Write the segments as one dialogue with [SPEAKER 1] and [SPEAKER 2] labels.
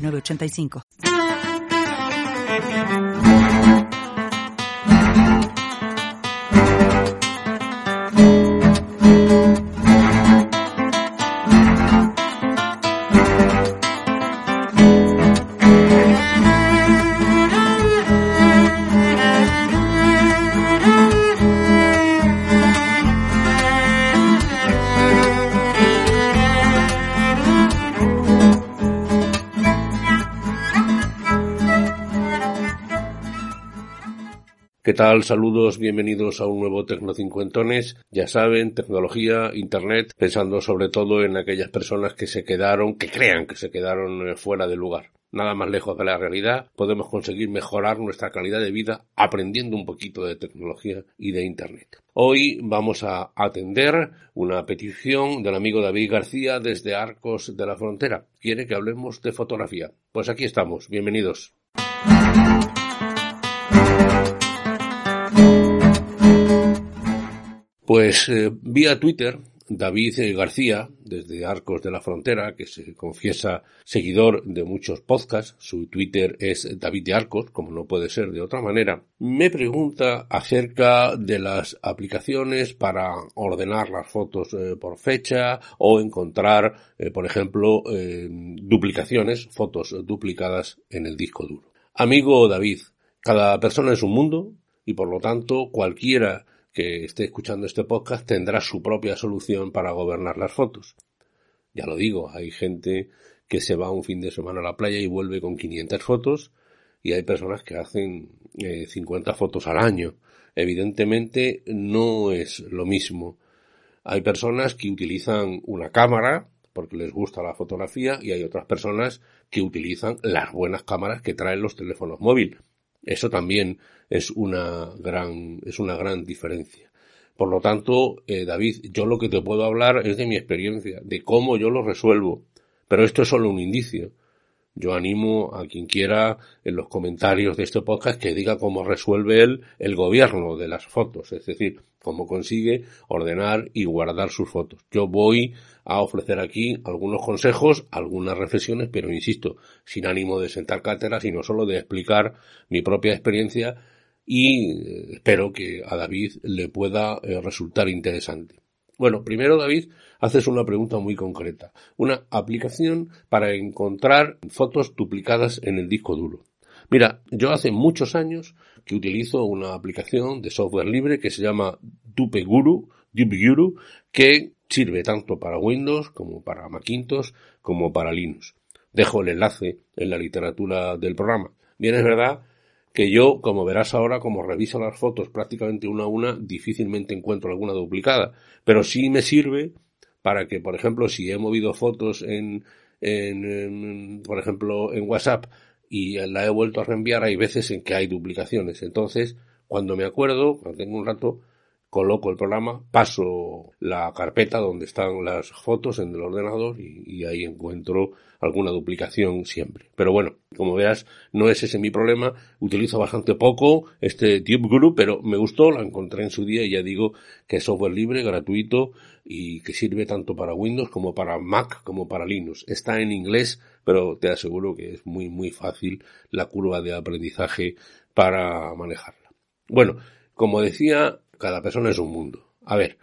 [SPEAKER 1] 906985.
[SPEAKER 2] ¿Qué tal? Saludos, bienvenidos a un nuevo Tecnocincuentones. Ya saben, tecnología, internet, pensando sobre todo en aquellas personas que se quedaron, que crean que se quedaron eh, fuera del lugar. Nada más lejos de la realidad, podemos conseguir mejorar nuestra calidad de vida aprendiendo un poquito de tecnología y de internet. Hoy vamos a atender una petición del amigo David García desde Arcos de la Frontera. Quiere que hablemos de fotografía. Pues aquí estamos, bienvenidos. Pues eh, vía Twitter, David eh, García, desde Arcos de la Frontera, que se confiesa seguidor de muchos podcasts, su Twitter es David de Arcos, como no puede ser de otra manera, me pregunta acerca de las aplicaciones para ordenar las fotos eh, por fecha o encontrar, por ejemplo, duplicaciones, fotos duplicadas en el disco duro. Amigo David, cada persona es un mundo y por lo tanto cualquiera que esté escuchando este podcast tendrá su propia solución para gobernar las fotos. Ya lo digo, hay gente que se va un fin de semana a la playa y vuelve con 500 fotos y hay personas que hacen 50 eh, fotos al año. Evidentemente no es lo mismo. Hay personas que utilizan una cámara porque les gusta la fotografía y hay otras personas que utilizan las buenas cámaras que traen los teléfonos móviles. Eso también es una gran, es una gran diferencia. Por lo tanto, eh, David, yo lo que te puedo hablar es de mi experiencia, de cómo yo lo resuelvo. Pero esto es solo un indicio. Yo animo a quien quiera en los comentarios de este podcast que diga cómo resuelve él el gobierno de las fotos, es decir, cómo consigue ordenar y guardar sus fotos. Yo voy a ofrecer aquí algunos consejos, algunas reflexiones, pero insisto, sin ánimo de sentar cátedra, sino solo de explicar mi propia experiencia y eh, espero que a David le pueda eh, resultar interesante. Bueno, primero David, haces una pregunta muy concreta. Una aplicación para encontrar fotos duplicadas en el disco duro. Mira, yo hace muchos años que utilizo una aplicación de software libre que se llama Dupeguru, Dupeguru, que sirve tanto para Windows como para Macintosh como para Linux. Dejo el enlace en la literatura del programa. Bien, es verdad que yo, como verás ahora, como reviso las fotos prácticamente una a una, difícilmente encuentro alguna duplicada, pero sí me sirve para que, por ejemplo, si he movido fotos en, en, por ejemplo, en WhatsApp y la he vuelto a reenviar, hay veces en que hay duplicaciones. Entonces, cuando me acuerdo, cuando tengo un rato, coloco el programa, paso la carpeta donde están las fotos en el ordenador y, ahí encuentro alguna duplicación siempre. Pero bueno, como veas, no es ese mi problema. Utilizo bastante poco este Tube Group, pero me gustó, la encontré en su día y ya digo que es software libre, gratuito y que sirve tanto para Windows como para Mac como para Linux. Está en inglés, pero te aseguro que es muy muy fácil la curva de aprendizaje para manejarla. Bueno, como decía, cada persona es un mundo. A ver,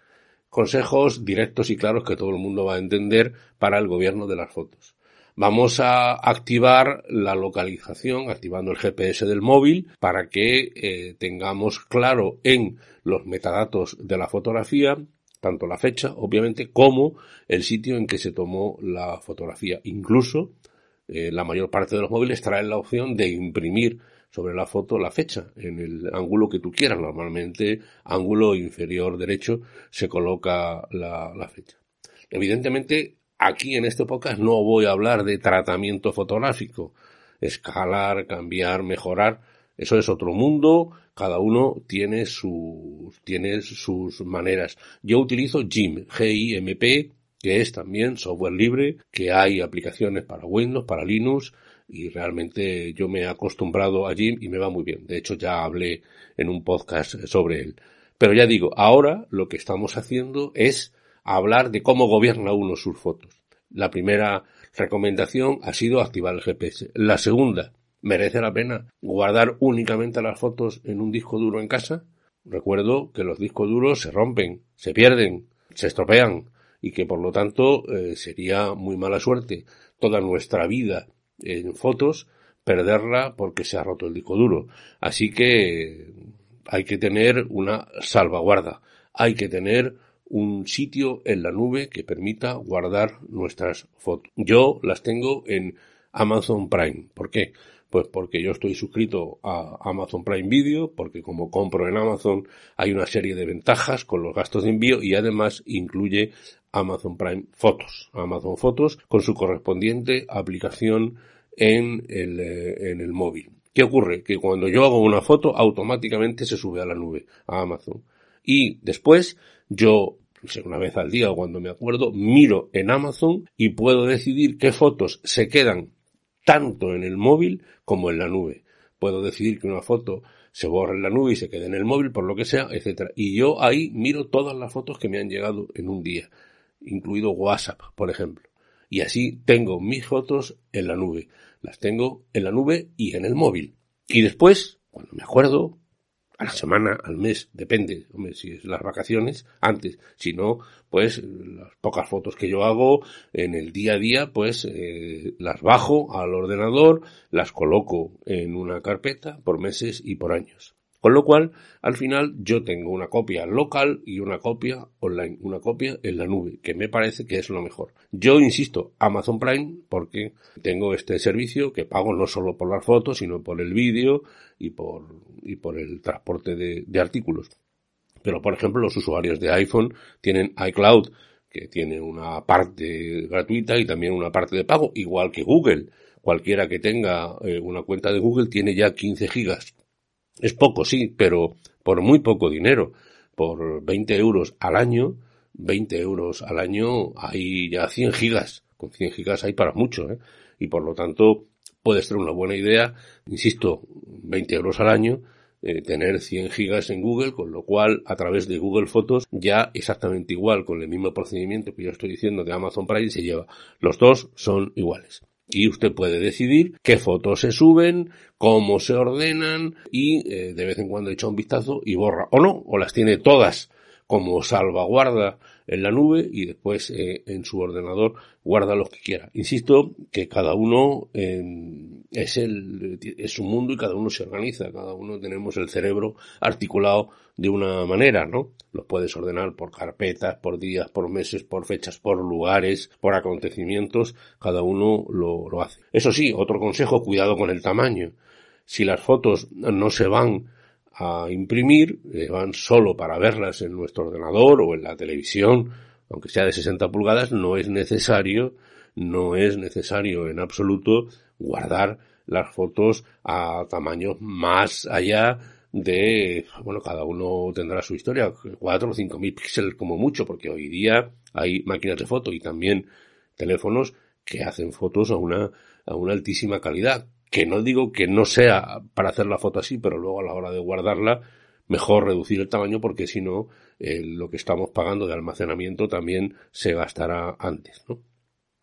[SPEAKER 2] consejos directos y claros que todo el mundo va a entender para el gobierno de las fotos. Vamos a activar la localización, activando el GPS del móvil, para que eh, tengamos claro en los metadatos de la fotografía tanto la fecha, obviamente, como el sitio en que se tomó la fotografía. Incluso eh, la mayor parte de los móviles traen la opción de imprimir sobre la foto la fecha en el ángulo que tú quieras. Normalmente, ángulo inferior derecho se coloca la, fecha. Evidentemente, aquí en este podcast no voy a hablar de tratamiento fotográfico, escalar, cambiar, mejorar, eso es otro mundo, cada uno tiene sus, tiene sus maneras. Yo utilizo GIMP, G-I-M-P, que es también software libre, que hay aplicaciones para Windows, para Linux, y realmente yo me he acostumbrado a GIMP y me va muy bien. De hecho, ya hablé en un podcast sobre él. Pero ya digo, ahora lo que estamos haciendo es hablar de cómo gobierna uno sus fotos. La primera recomendación ha sido activar el GPS. La segunda, ¿merece la pena guardar únicamente las fotos en un disco duro en casa? Recuerdo que los discos duros se rompen, se pierden, se estropean y que por lo tanto eh, sería muy mala suerte toda nuestra vida en fotos perderla porque se ha roto el disco duro. Así que hay que tener una salvaguarda, hay que tener un sitio en la nube que permita guardar nuestras fotos. Yo las tengo en Amazon Prime. ¿Por qué? Pues porque yo estoy suscrito a Amazon Prime Video, porque como compro en Amazon hay una serie de ventajas con los gastos de envío y además incluye Amazon Prime Fotos. Amazon Fotos con su correspondiente aplicación en el, eh, en el móvil. ¿Qué ocurre? Que cuando yo hago una foto automáticamente se sube a la nube, a Amazon. Y después yo una vez al día o cuando me acuerdo, miro en Amazon y puedo decidir qué fotos se quedan tanto en el móvil como en la nube. Puedo decidir que una foto se borre en la nube y se quede en el móvil, por lo que sea, etcétera. Y yo ahí miro todas las fotos que me han llegado en un día, incluido WhatsApp, por ejemplo. Y así tengo mis fotos en la nube. Las tengo en la nube y en el móvil. Y después, cuando me acuerdo, a la semana, al mes, depende, hombre, si es las vacaciones, antes, si no, pues las pocas fotos que yo hago en el día a día, pues eh, las bajo al ordenador, las coloco en una carpeta por meses y por años. Con lo cual, al final, yo tengo una copia local y una copia online, una copia en la nube, que me parece que es lo mejor. Yo insisto, Amazon Prime, porque tengo este servicio que pago no solo por las fotos, sino por el vídeo y por, y por el transporte de, artículos. Pero, por ejemplo, los usuarios de iPhone tienen iCloud, que tiene una parte gratuita y también una parte de pago, igual que Google. Cualquiera que tenga eh, una cuenta de Google tiene ya 15 gigas es poco, sí, pero por muy poco dinero. Por 20 euros al año, 20 euros al año hay ya 100 gigas. Con 100 gigas hay para mucho, ¿eh? Y por lo tanto, puede ser una buena idea, insisto, 20 euros al año, eh, tener 100 gigas en Google, con lo cual a través de Google Fotos ya exactamente igual, con el mismo procedimiento que yo estoy diciendo de Amazon Prime se lleva. Los dos son iguales y usted puede decidir qué fotos se suben, cómo se ordenan y eh, de vez en cuando echa un vistazo y borra o no, o las tiene todas como salvaguarda en la nube y después eh, en su ordenador guarda los que quiera. Insisto que cada uno es el es su mundo y cada uno se organiza, cada uno tenemos el cerebro articulado de una manera, ¿no? Los puedes ordenar por carpetas, por días, por meses, por fechas, por lugares, por acontecimientos, cada uno lo, lo hace. Eso sí, otro consejo, cuidado con el tamaño. Si las fotos no se van a imprimir, eh, van solo para verlas en nuestro ordenador o en la televisión, aunque sea de 60 pulgadas, no es necesario, no es necesario en absoluto guardar las fotos a tamaños más allá de, bueno, cada uno tendrá su historia, cuatro o cinco mil píxeles como mucho, porque hoy día hay máquinas de foto y también teléfonos que hacen fotos a una, a una altísima calidad que no digo que no sea para hacer la foto así, pero luego a la hora de guardarla, mejor reducir el tamaño porque si no, eh, lo que estamos pagando de almacenamiento también se gastará antes, ¿no?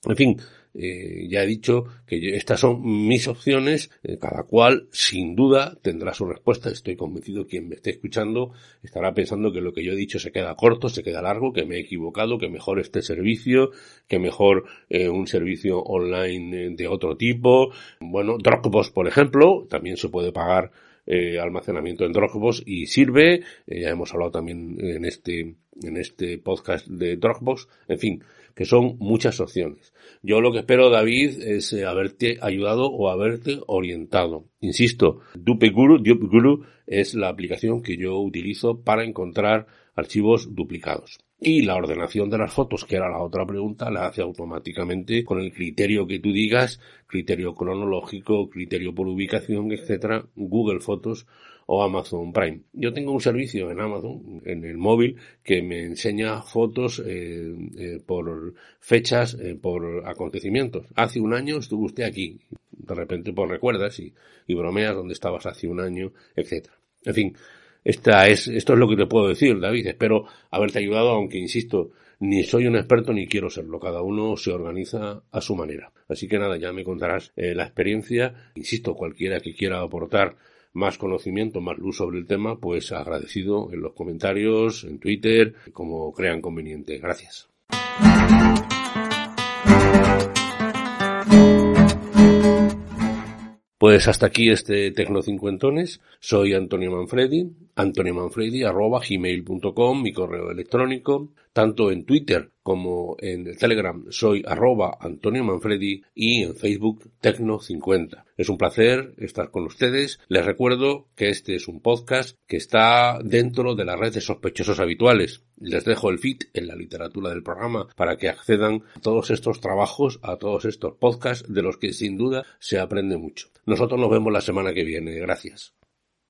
[SPEAKER 2] En fin, eh, ya he dicho que estas son mis opciones, eh, cada cual sin duda tendrá su respuesta. Estoy convencido quien me esté escuchando estará pensando que lo que yo he dicho se queda corto, se queda largo, que me he equivocado, que mejor este servicio, que mejor eh, un servicio online de otro tipo. Bueno, Dropbox, por ejemplo, también se puede pagar almacenamiento en Dropbox y sirve. ya hemos hablado también en este en este podcast de Dropbox. En fin, que son muchas opciones. Yo lo que espero, David, es eh, haberte ayudado o haberte orientado. Insisto, DupeGuru, Guru es la aplicación que yo utilizo para encontrar archivos duplicados. Y la ordenación de las fotos, que era la otra pregunta, la hace automáticamente con el criterio que tú digas, criterio cronológico, criterio por ubicación, etcétera, Google Fotos o Amazon Prime. Yo tengo un servicio en Amazon, en el móvil, que me enseña fotos eh, eh, por fechas, eh, por acontecimientos. Hace un año estuvo usted aquí. De repente pues recuerdas y, bromeas dónde estabas hace un año, etcétera. En fin, esta es, esto es lo que te puedo decir, David. Espero haberte ayudado, aunque insisto, ni soy un experto ni quiero serlo. Cada uno se organiza a su manera. Así que nada, ya me contarás la experiencia. Insisto, cualquiera que quiera aportar más conocimiento, más luz sobre el tema, pues agradecido en los comentarios, en Twitter, como crean conveniente. Gracias. Pues hasta aquí este Tecno Cincuentones. Soy Antonio Manfredi, Antonio Manfredi arroba gmail.com, mi correo electrónico, tanto en Twitter como en Telegram soy arroba Antonio Manfredi y en Facebook Tecno50. Es un placer estar con ustedes. Les recuerdo que este es un podcast que está dentro de la red de sospechosos habituales. Les dejo el feed en la literatura del programa para que accedan a todos estos trabajos, a todos estos podcasts de los que sin duda se aprende mucho. Nosotros nos vemos la semana que viene. Gracias.